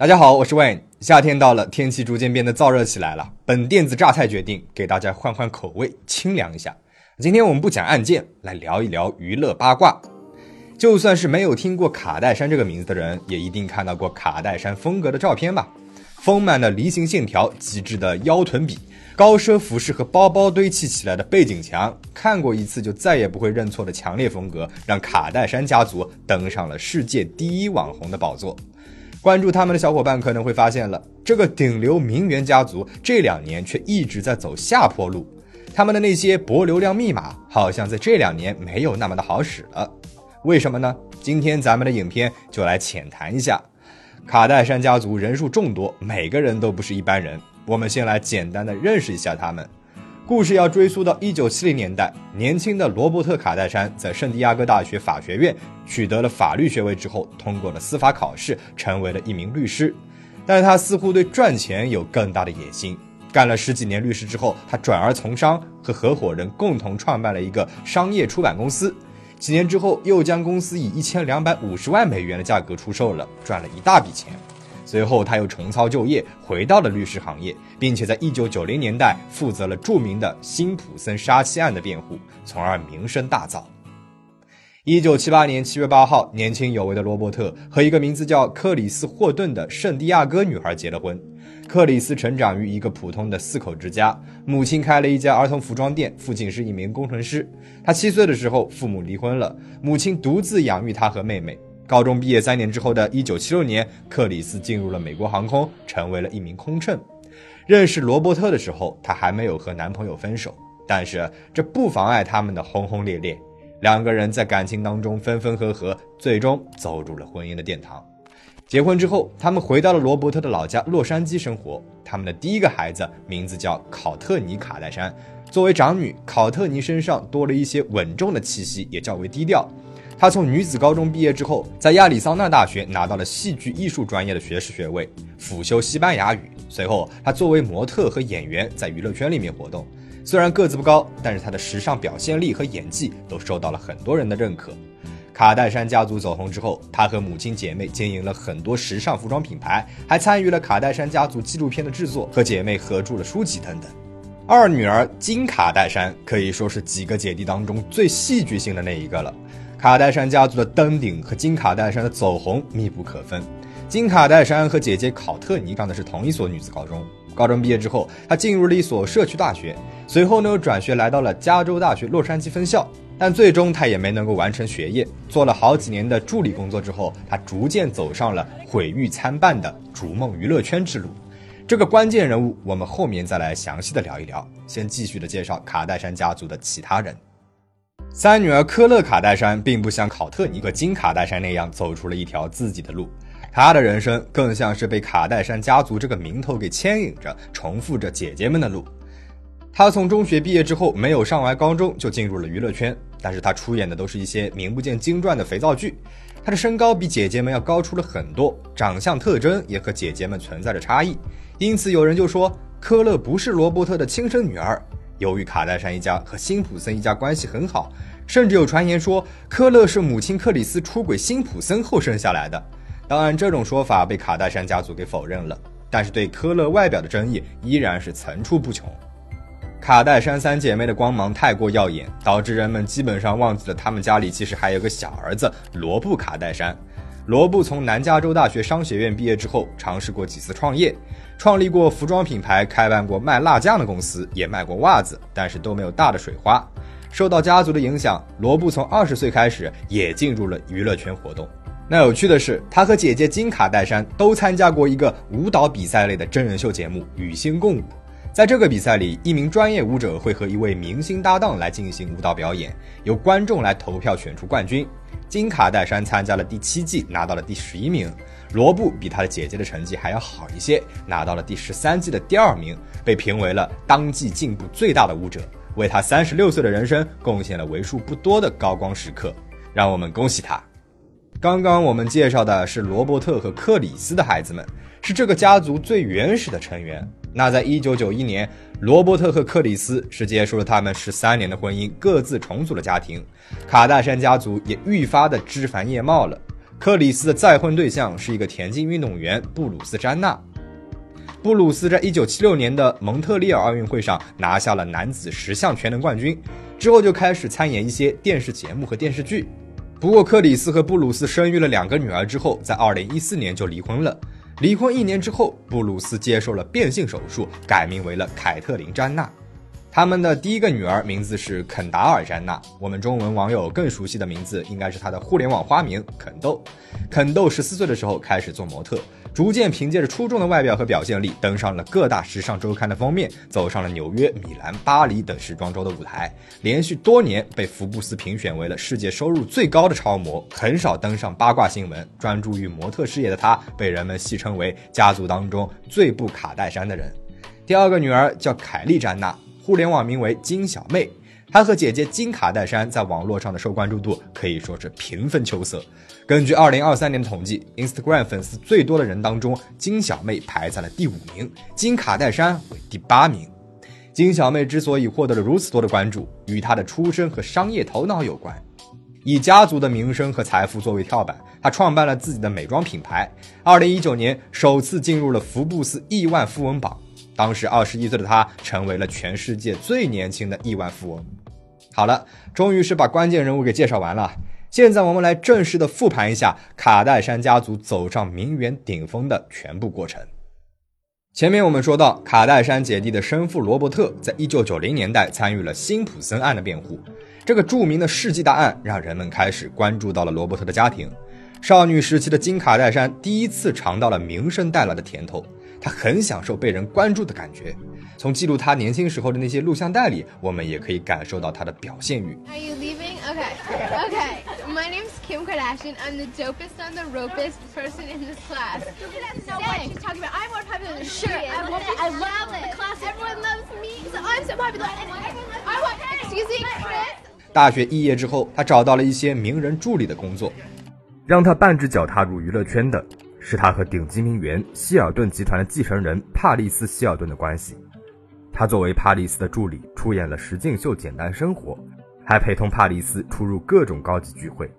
大家好，我是 Wayne。夏天到了，天气逐渐变得燥热起来了。本电子榨菜决定给大家换换口味，清凉一下。今天我们不讲案件，来聊一聊娱乐八卦。就算是没有听过卡戴珊这个名字的人，也一定看到过卡戴珊风格的照片吧？丰满的梨形线条，极致的腰臀比，高奢服饰和包包堆砌起来的背景墙，看过一次就再也不会认错的强烈风格，让卡戴珊家族登上了世界第一网红的宝座。关注他们的小伙伴可能会发现了，这个顶流名媛家族这两年却一直在走下坡路。他们的那些博流量密码，好像在这两年没有那么的好使了。为什么呢？今天咱们的影片就来浅谈一下。卡戴珊家族人数众多，每个人都不是一般人。我们先来简单的认识一下他们。故事要追溯到一九七零年代，年轻的罗伯特·卡戴珊在圣地亚哥大学法学院取得了法律学位之后，通过了司法考试，成为了一名律师。但他似乎对赚钱有更大的野心。干了十几年律师之后，他转而从商，和合伙人共同创办了一个商业出版公司。几年之后，又将公司以一千两百五十万美元的价格出售了，赚了一大笔钱。随后，他又重操旧业，回到了律师行业，并且在一九九零年代负责了著名的辛普森杀妻案的辩护，从而名声大噪。一九七八年七月八号，年轻有为的罗伯特和一个名字叫克里斯·霍顿的圣地亚哥女孩结了婚。克里斯成长于一个普通的四口之家，母亲开了一家儿童服装店，父亲是一名工程师。他七岁的时候，父母离婚了，母亲独自养育他和妹妹。高中毕业三年之后的1976年，克里斯进入了美国航空，成为了一名空乘。认识罗伯特的时候，她还没有和男朋友分手，但是这不妨碍他们的轰轰烈烈。两个人在感情当中分分合合，最终走入了婚姻的殿堂。结婚之后，他们回到了罗伯特的老家洛杉矶生活。他们的第一个孩子名字叫考特尼·卡戴珊。作为长女，考特尼身上多了一些稳重的气息，也较为低调。她从女子高中毕业之后，在亚利桑那大学拿到了戏剧艺术专业的学士学位，辅修西班牙语。随后，她作为模特和演员在娱乐圈里面活动。虽然个子不高，但是她的时尚表现力和演技都受到了很多人的认可。卡戴珊家族走红之后，她和母亲姐妹经营了很多时尚服装品牌，还参与了卡戴珊家族纪录片的制作，和姐妹合著了书籍等等。二女儿金卡戴珊可以说是几个姐弟当中最戏剧性的那一个了。卡戴珊家族的登顶和金卡戴珊的走红密不可分。金卡戴珊和姐姐考特尼上的是同一所女子高中。高中毕业之后，她进入了一所社区大学，随后呢又转学来到了加州大学洛杉矶分校。但最终她也没能够完成学业，做了好几年的助理工作之后，她逐渐走上了毁誉参半的逐梦娱乐圈之路。这个关键人物，我们后面再来详细的聊一聊。先继续的介绍卡戴珊家族的其他人。三女儿科勒卡戴珊并不像考特尼和金卡戴珊那样走出了一条自己的路，她的人生更像是被卡戴珊家族这个名头给牵引着，重复着姐姐们的路。她从中学毕业之后，没有上完高中就进入了娱乐圈，但是她出演的都是一些名不见经传的肥皂剧。她的身高比姐姐们要高出了很多，长相特征也和姐姐们存在着差异，因此有人就说科勒不是罗伯特的亲生女儿。由于卡戴珊一家和辛普森一家关系很好，甚至有传言说科勒是母亲克里斯出轨辛普森后生下来的。当然，这种说法被卡戴珊家族给否认了。但是对科勒外表的争议依然是层出不穷。卡戴珊三姐妹的光芒太过耀眼，导致人们基本上忘记了他们家里其实还有个小儿子罗布卡戴珊。罗布从南加州大学商学院毕业之后，尝试过几次创业，创立过服装品牌，开办过卖辣酱的公司，也卖过袜子，但是都没有大的水花。受到家族的影响，罗布从二十岁开始也进入了娱乐圈活动。那有趣的是，他和姐姐金卡戴珊都参加过一个舞蹈比赛类的真人秀节目《与星共舞》。在这个比赛里，一名专业舞者会和一位明星搭档来进行舞蹈表演，由观众来投票选出冠军。金卡戴珊参加了第七季，拿到了第十一名。罗布比他的姐姐的成绩还要好一些，拿到了第十三季的第二名，被评为了当季进步最大的舞者，为他三十六岁的人生贡献了为数不多的高光时刻。让我们恭喜他！刚刚我们介绍的是罗伯特和克里斯的孩子们，是这个家族最原始的成员。那在一九九一年，罗伯特和克里斯是结束了他们十三年的婚姻，各自重组了家庭。卡戴珊家族也愈发的枝繁叶茂了。克里斯的再婚对象是一个田径运动员布鲁斯·詹纳。布鲁斯在1976年的蒙特利尔奥运会上拿下了男子十项全能冠军，之后就开始参演一些电视节目和电视剧。不过，克里斯和布鲁斯生育了两个女儿之后，在2014年就离婚了。离婚一年之后，布鲁斯接受了变性手术，改名为了凯特琳·詹娜。他们的第一个女儿名字是肯达尔·詹娜，我们中文网友更熟悉的名字应该是她的互联网花名肯豆。肯豆十四岁的时候开始做模特。逐渐凭借着出众的外表和表现力，登上了各大时尚周刊的封面，走上了纽约、米兰、巴黎等时装周的舞台，连续多年被福布斯评选为了世界收入最高的超模，很少登上八卦新闻。专注于模特事业的她，被人们戏称为家族当中最不卡戴珊的人。第二个女儿叫凯莉·詹娜，互联网名为金小妹。她和姐姐金卡戴珊在网络上的受关注度可以说是平分秋色。根据2023年的统计，Instagram 粉丝最多的人当中，金小妹排在了第五名，金卡戴珊为第八名。金小妹之所以获得了如此多的关注，与她的出身和商业头脑有关。以家族的名声和财富作为跳板，她创办了自己的美妆品牌。2019年首次进入了福布斯亿万富翁榜，当时21岁的她成为了全世界最年轻的亿万富翁。好了，终于是把关键人物给介绍完了。现在我们来正式的复盘一下卡戴珊家族走上名媛顶峰的全部过程。前面我们说到，卡戴珊姐弟的生父罗伯特在一九九零年代参与了辛普森案的辩护，这个著名的世纪大案让人们开始关注到了罗伯特的家庭。少女时期的金卡戴珊第一次尝到了名声带来的甜头，她很享受被人关注的感觉。从记录她年轻时候的那些录像带里，我们也可以感受到她的表现欲。Are you leaving? ok ok Kim Kardashian. I'm the dopest and the ropest person in this class. She doesn't know what she's talking about. I'm more popular than she is. I love it. I love it. The class, everyone loves me. So I'm so popular. And everyone loves I want. Excuse me, Chris. 大学毕业之后，他找到了一些名人助理的工作。让他半只脚踏入娱乐圈的是他和顶级名媛希尔顿集团的继承人帕利斯·希尔顿的关系。他作为帕利斯的助理，出演了实境秀《简单生活》，还陪同帕利斯出入各种高级聚会。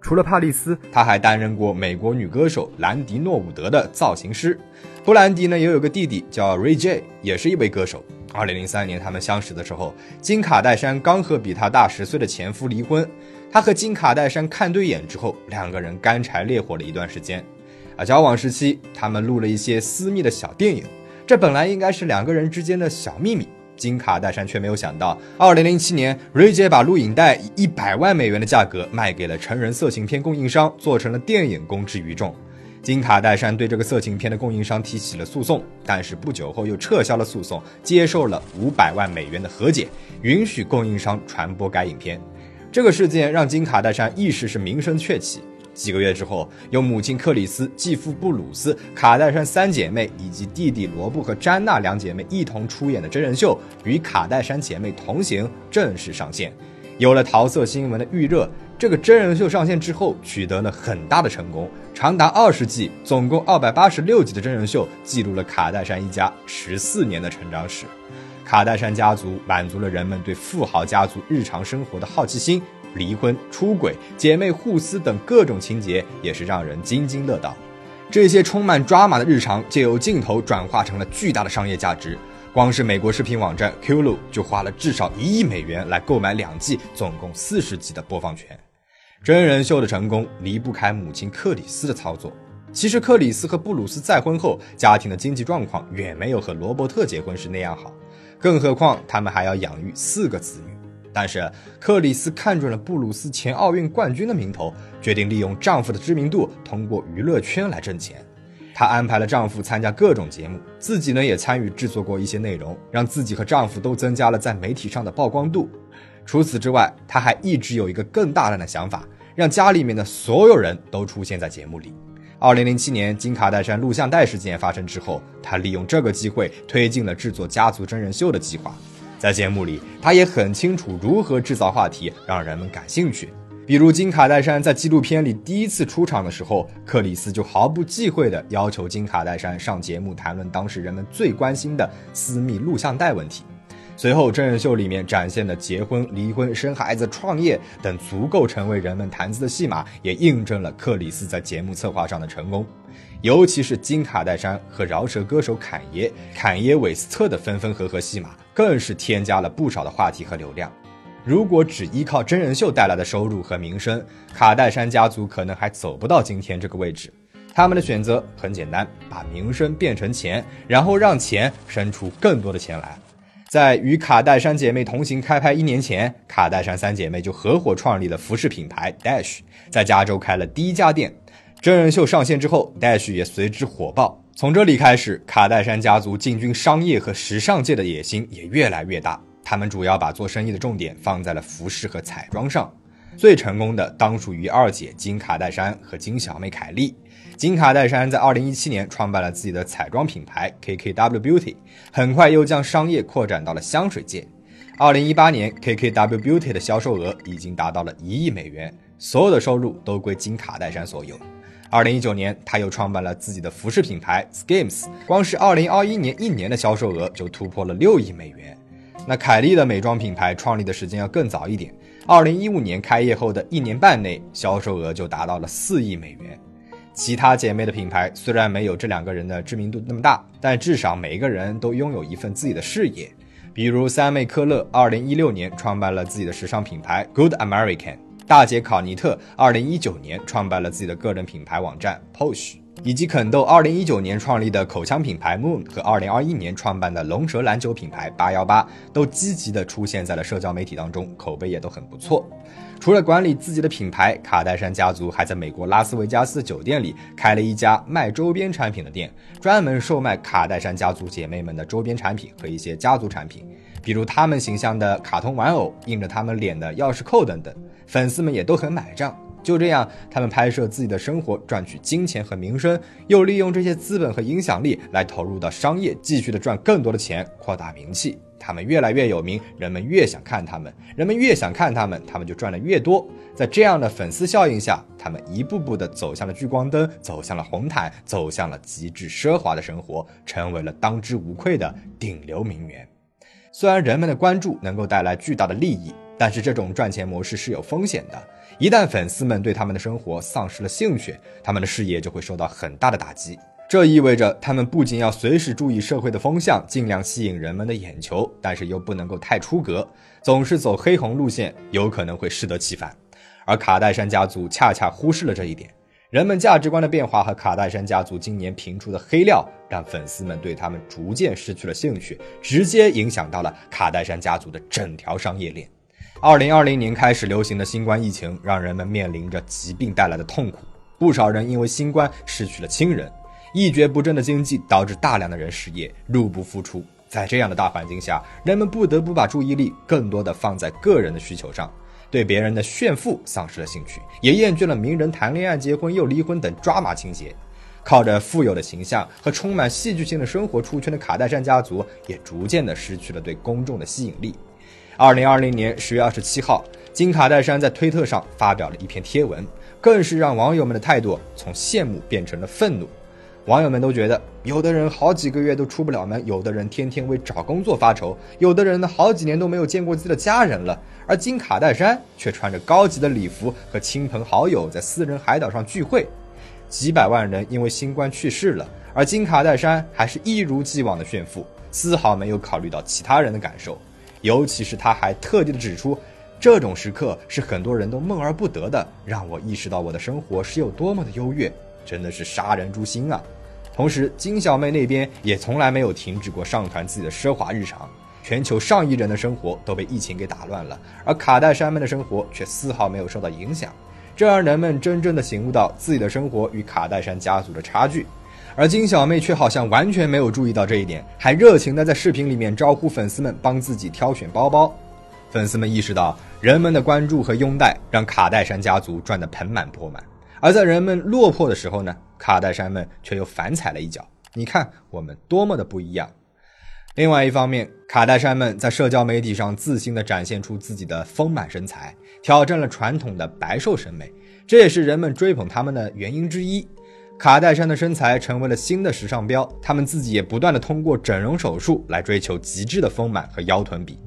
除了帕丽斯，她还担任过美国女歌手兰迪·诺伍德的造型师。布兰迪呢，也有个弟弟叫 Ray J，也是一位歌手。二零零三年他们相识的时候，金卡戴珊刚和比她大十岁的前夫离婚。他和金卡戴珊看对眼之后，两个人干柴烈火了一段时间。啊，交往时期，他们录了一些私密的小电影，这本来应该是两个人之间的小秘密。金卡戴珊却没有想到，二零零七年，瑞杰把录影带以一百万美元的价格卖给了成人色情片供应商，做成了电影公之于众。金卡戴珊对这个色情片的供应商提起了诉讼，但是不久后又撤销了诉讼，接受了五百万美元的和解，允许供应商传播该影片。这个事件让金卡戴珊一时是名声鹊起。几个月之后，由母亲克里斯、继父布鲁斯、卡戴珊三姐妹以及弟弟罗布和詹娜两姐妹一同出演的真人秀《与卡戴珊姐妹同行》正式上线。有了桃色新闻的预热，这个真人秀上线之后取得了很大的成功，长达二十季，总共二百八十六集的真人秀，记录了卡戴珊一家十四年的成长史。卡戴珊家族满足了人们对富豪家族日常生活的好奇心，离婚、出轨、姐妹互撕等各种情节也是让人津津乐道。这些充满抓马的日常，借由镜头转化成了巨大的商业价值。光是美国视频网站 Qlu 就花了至少一亿美元来购买两季，总共四十集的播放权。真人秀的成功离不开母亲克里斯的操作。其实克里斯和布鲁斯再婚后，家庭的经济状况远没有和罗伯特结婚时那样好。更何况他们还要养育四个子女，但是克里斯看准了布鲁斯前奥运冠军的名头，决定利用丈夫的知名度，通过娱乐圈来挣钱。她安排了丈夫参加各种节目，自己呢也参与制作过一些内容，让自己和丈夫都增加了在媒体上的曝光度。除此之外，她还一直有一个更大胆的想法，让家里面的所有人都出现在节目里。二零零七年金卡戴珊录像带事件发生之后，她利用这个机会推进了制作家族真人秀的计划。在节目里，他也很清楚如何制造话题，让人们感兴趣。比如金卡戴珊在纪录片里第一次出场的时候，克里斯就毫不忌讳地要求金卡戴珊上节目谈论当时人们最关心的私密录像带问题。随后，真人秀里面展现的结婚、离婚、生孩子、创业等足够成为人们谈资的戏码，也印证了克里斯在节目策划上的成功。尤其是金卡戴珊和饶舌歌手坎爷、坎爷韦斯特的分分合合戏码，更是添加了不少的话题和流量。如果只依靠真人秀带来的收入和名声，卡戴珊家族可能还走不到今天这个位置。他们的选择很简单，把名声变成钱，然后让钱生出更多的钱来。在与卡戴珊姐妹同行开拍一年前，卡戴珊三姐妹就合伙创立了服饰品牌 Dash，在加州开了第一家店。真人秀上线之后，Dash 也随之火爆。从这里开始，卡戴珊家族进军商业和时尚界的野心也越来越大。他们主要把做生意的重点放在了服饰和彩妆上。最成功的当属于二姐金卡戴珊和金小妹凯莉。金卡戴珊在2017年创办了自己的彩妆品牌 KKW Beauty，很快又将商业扩展到了香水界。2018年，KKW Beauty 的销售额已经达到了一亿美元，所有的收入都归金卡戴珊所有。2019年，他又创办了自己的服饰品牌 Skims，光是2021年一年的销售额就突破了六亿美元。那凯莉的美妆品牌创立的时间要更早一点，2015年开业后的一年半内，销售额就达到了四亿美元。其他姐妹的品牌虽然没有这两个人的知名度那么大，但至少每个人都拥有一份自己的事业。比如三妹科勒，二零一六年创办了自己的时尚品牌 Good American；大姐考尼特，二零一九年创办了自己的个人品牌网站 Posh；以及肯豆，二零一九年创立的口腔品牌 Moon 和二零二一年创办的龙舌兰酒品牌八幺八，都积极的出现在了社交媒体当中，口碑也都很不错。除了管理自己的品牌，卡戴珊家族还在美国拉斯维加斯酒店里开了一家卖周边产品的店，专门售卖卡戴珊家族姐妹们的周边产品和一些家族产品，比如他们形象的卡通玩偶、印着他们脸的钥匙扣等等。粉丝们也都很买账。就这样，他们拍摄自己的生活，赚取金钱和名声，又利用这些资本和影响力来投入到商业，继续的赚更多的钱，扩大名气。他们越来越有名，人们越想看他们，人们越想看他们，他们就赚的越多。在这样的粉丝效应下，他们一步步的走向了聚光灯，走向了红毯，走向了极致奢华的生活，成为了当之无愧的顶流名媛。虽然人们的关注能够带来巨大的利益，但是这种赚钱模式是有风险的。一旦粉丝们对他们的生活丧失了兴趣，他们的事业就会受到很大的打击。这意味着他们不仅要随时注意社会的风向，尽量吸引人们的眼球，但是又不能够太出格，总是走黑红路线，有可能会适得其反。而卡戴珊家族恰恰忽视了这一点。人们价值观的变化和卡戴珊家族今年频出的黑料，让粉丝们对他们逐渐失去了兴趣，直接影响到了卡戴珊家族的整条商业链。二零二零年开始流行的新冠疫情，让人们面临着疾病带来的痛苦，不少人因为新冠失去了亲人。一蹶不振的经济导致大量的人失业，入不敷出。在这样的大环境下，人们不得不把注意力更多的放在个人的需求上，对别人的炫富丧失了兴趣，也厌倦了名人谈恋爱、结婚又离婚等抓马情节。靠着富有的形象和充满戏剧性的生活出圈的卡戴珊家族，也逐渐的失去了对公众的吸引力。二零二零年十月二十七号，金卡戴珊在推特上发表了一篇贴文，更是让网友们的态度从羡慕变成了愤怒。网友们都觉得，有的人好几个月都出不了门，有的人天天为找工作发愁，有的人呢好几年都没有见过自己的家人了。而金卡戴珊却穿着高级的礼服和亲朋好友在私人海岛上聚会，几百万人因为新冠去世了，而金卡戴珊还是一如既往的炫富，丝毫没有考虑到其他人的感受。尤其是他还特地的指出，这种时刻是很多人都梦而不得的，让我意识到我的生活是有多么的优越，真的是杀人诛心啊！同时，金小妹那边也从来没有停止过上传自己的奢华日常。全球上亿人的生活都被疫情给打乱了，而卡戴珊们的生活却丝毫没有受到影响，这让人们真正的醒悟到自己的生活与卡戴珊家族的差距。而金小妹却好像完全没有注意到这一点，还热情地在视频里面招呼粉丝们帮自己挑选包包。粉丝们意识到，人们的关注和拥戴让卡戴珊家族赚得盆满钵满。而在人们落魄的时候呢，卡戴珊们却又反踩了一脚。你看我们多么的不一样。另外一方面，卡戴珊们在社交媒体上自信地展现出自己的丰满身材，挑战了传统的白瘦审美，这也是人们追捧他们的原因之一。卡戴珊的身材成为了新的时尚标，他们自己也不断的通过整容手术来追求极致的丰满和腰臀比。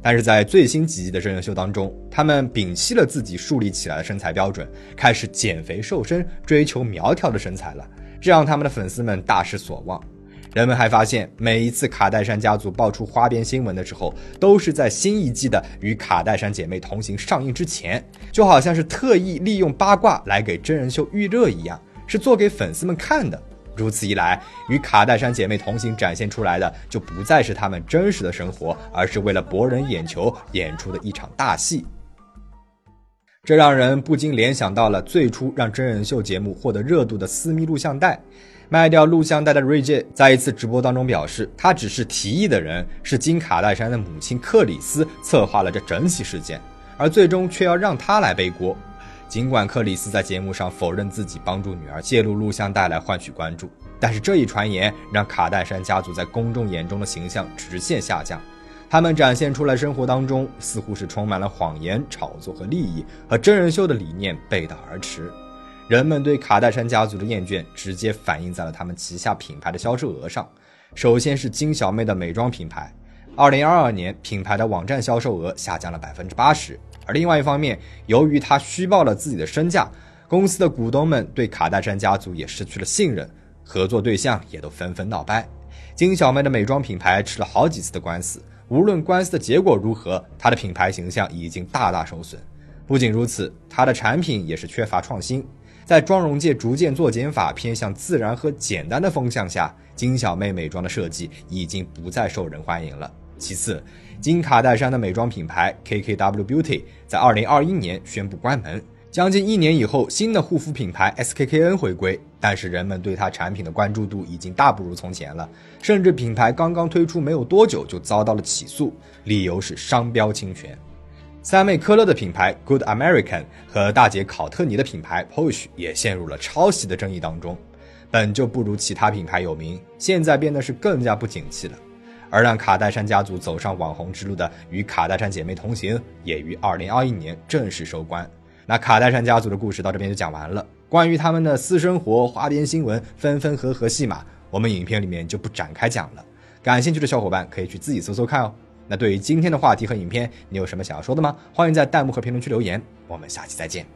但是在最新几集的真人秀当中，他们摒弃了自己树立起来的身材标准，开始减肥瘦身，追求苗条的身材了，这让他们的粉丝们大失所望。人们还发现，每一次卡戴珊家族爆出花边新闻的时候，都是在新一季的《与卡戴珊姐妹同行》上映之前，就好像是特意利用八卦来给真人秀预热一样，是做给粉丝们看的。如此一来，《与卡戴珊姐妹同行》展现出来的就不再是她们真实的生活，而是为了博人眼球演出的一场大戏。这让人不禁联想到了最初让真人秀节目获得热度的私密录像带。卖掉录像带的瑞杰在一次直播当中表示，他只是提议的人，是金卡戴珊的母亲克里斯策划了这整起事件，而最终却要让他来背锅。尽管克里斯在节目上否认自己帮助女儿泄露录像带来换取关注，但是这一传言让卡戴珊家族在公众眼中的形象直线下降。他们展现出来生活当中似乎是充满了谎言、炒作和利益，和真人秀的理念背道而驰。人们对卡戴珊家族的厌倦直接反映在了他们旗下品牌的销售额上。首先是金小妹的美妆品牌，二零二二年品牌的网站销售额下降了百分之八十。而另外一方面，由于他虚报了自己的身价，公司的股东们对卡戴珊家族也失去了信任，合作对象也都纷纷闹掰。金小妹的美妆品牌吃了好几次的官司，无论官司的结果如何，她的品牌形象已经大大受损。不仅如此，她的产品也是缺乏创新。在妆容界逐渐做减法、偏向自然和简单的风向下，金小妹美妆的设计已经不再受人欢迎了。其次，金卡戴珊的美妆品牌 KKW Beauty 在2021年宣布关门。将近一年以后，新的护肤品牌 SKKN 回归，但是人们对它产品的关注度已经大不如从前了，甚至品牌刚刚推出没有多久就遭到了起诉，理由是商标侵权。三妹科勒的品牌 Good American 和大姐考特尼的品牌 Posh 也陷入了抄袭的争议当中。本就不如其他品牌有名，现在变得是更加不景气了。而让卡戴珊家族走上网红之路的《与卡戴珊姐妹同行》也于2021年正式收官。那卡戴珊家族的故事到这边就讲完了。关于他们的私生活、花边新闻、分分合合戏码，我们影片里面就不展开讲了。感兴趣的小伙伴可以去自己搜搜看哦。那对于今天的话题和影片，你有什么想要说的吗？欢迎在弹幕和评论区留言。我们下期再见。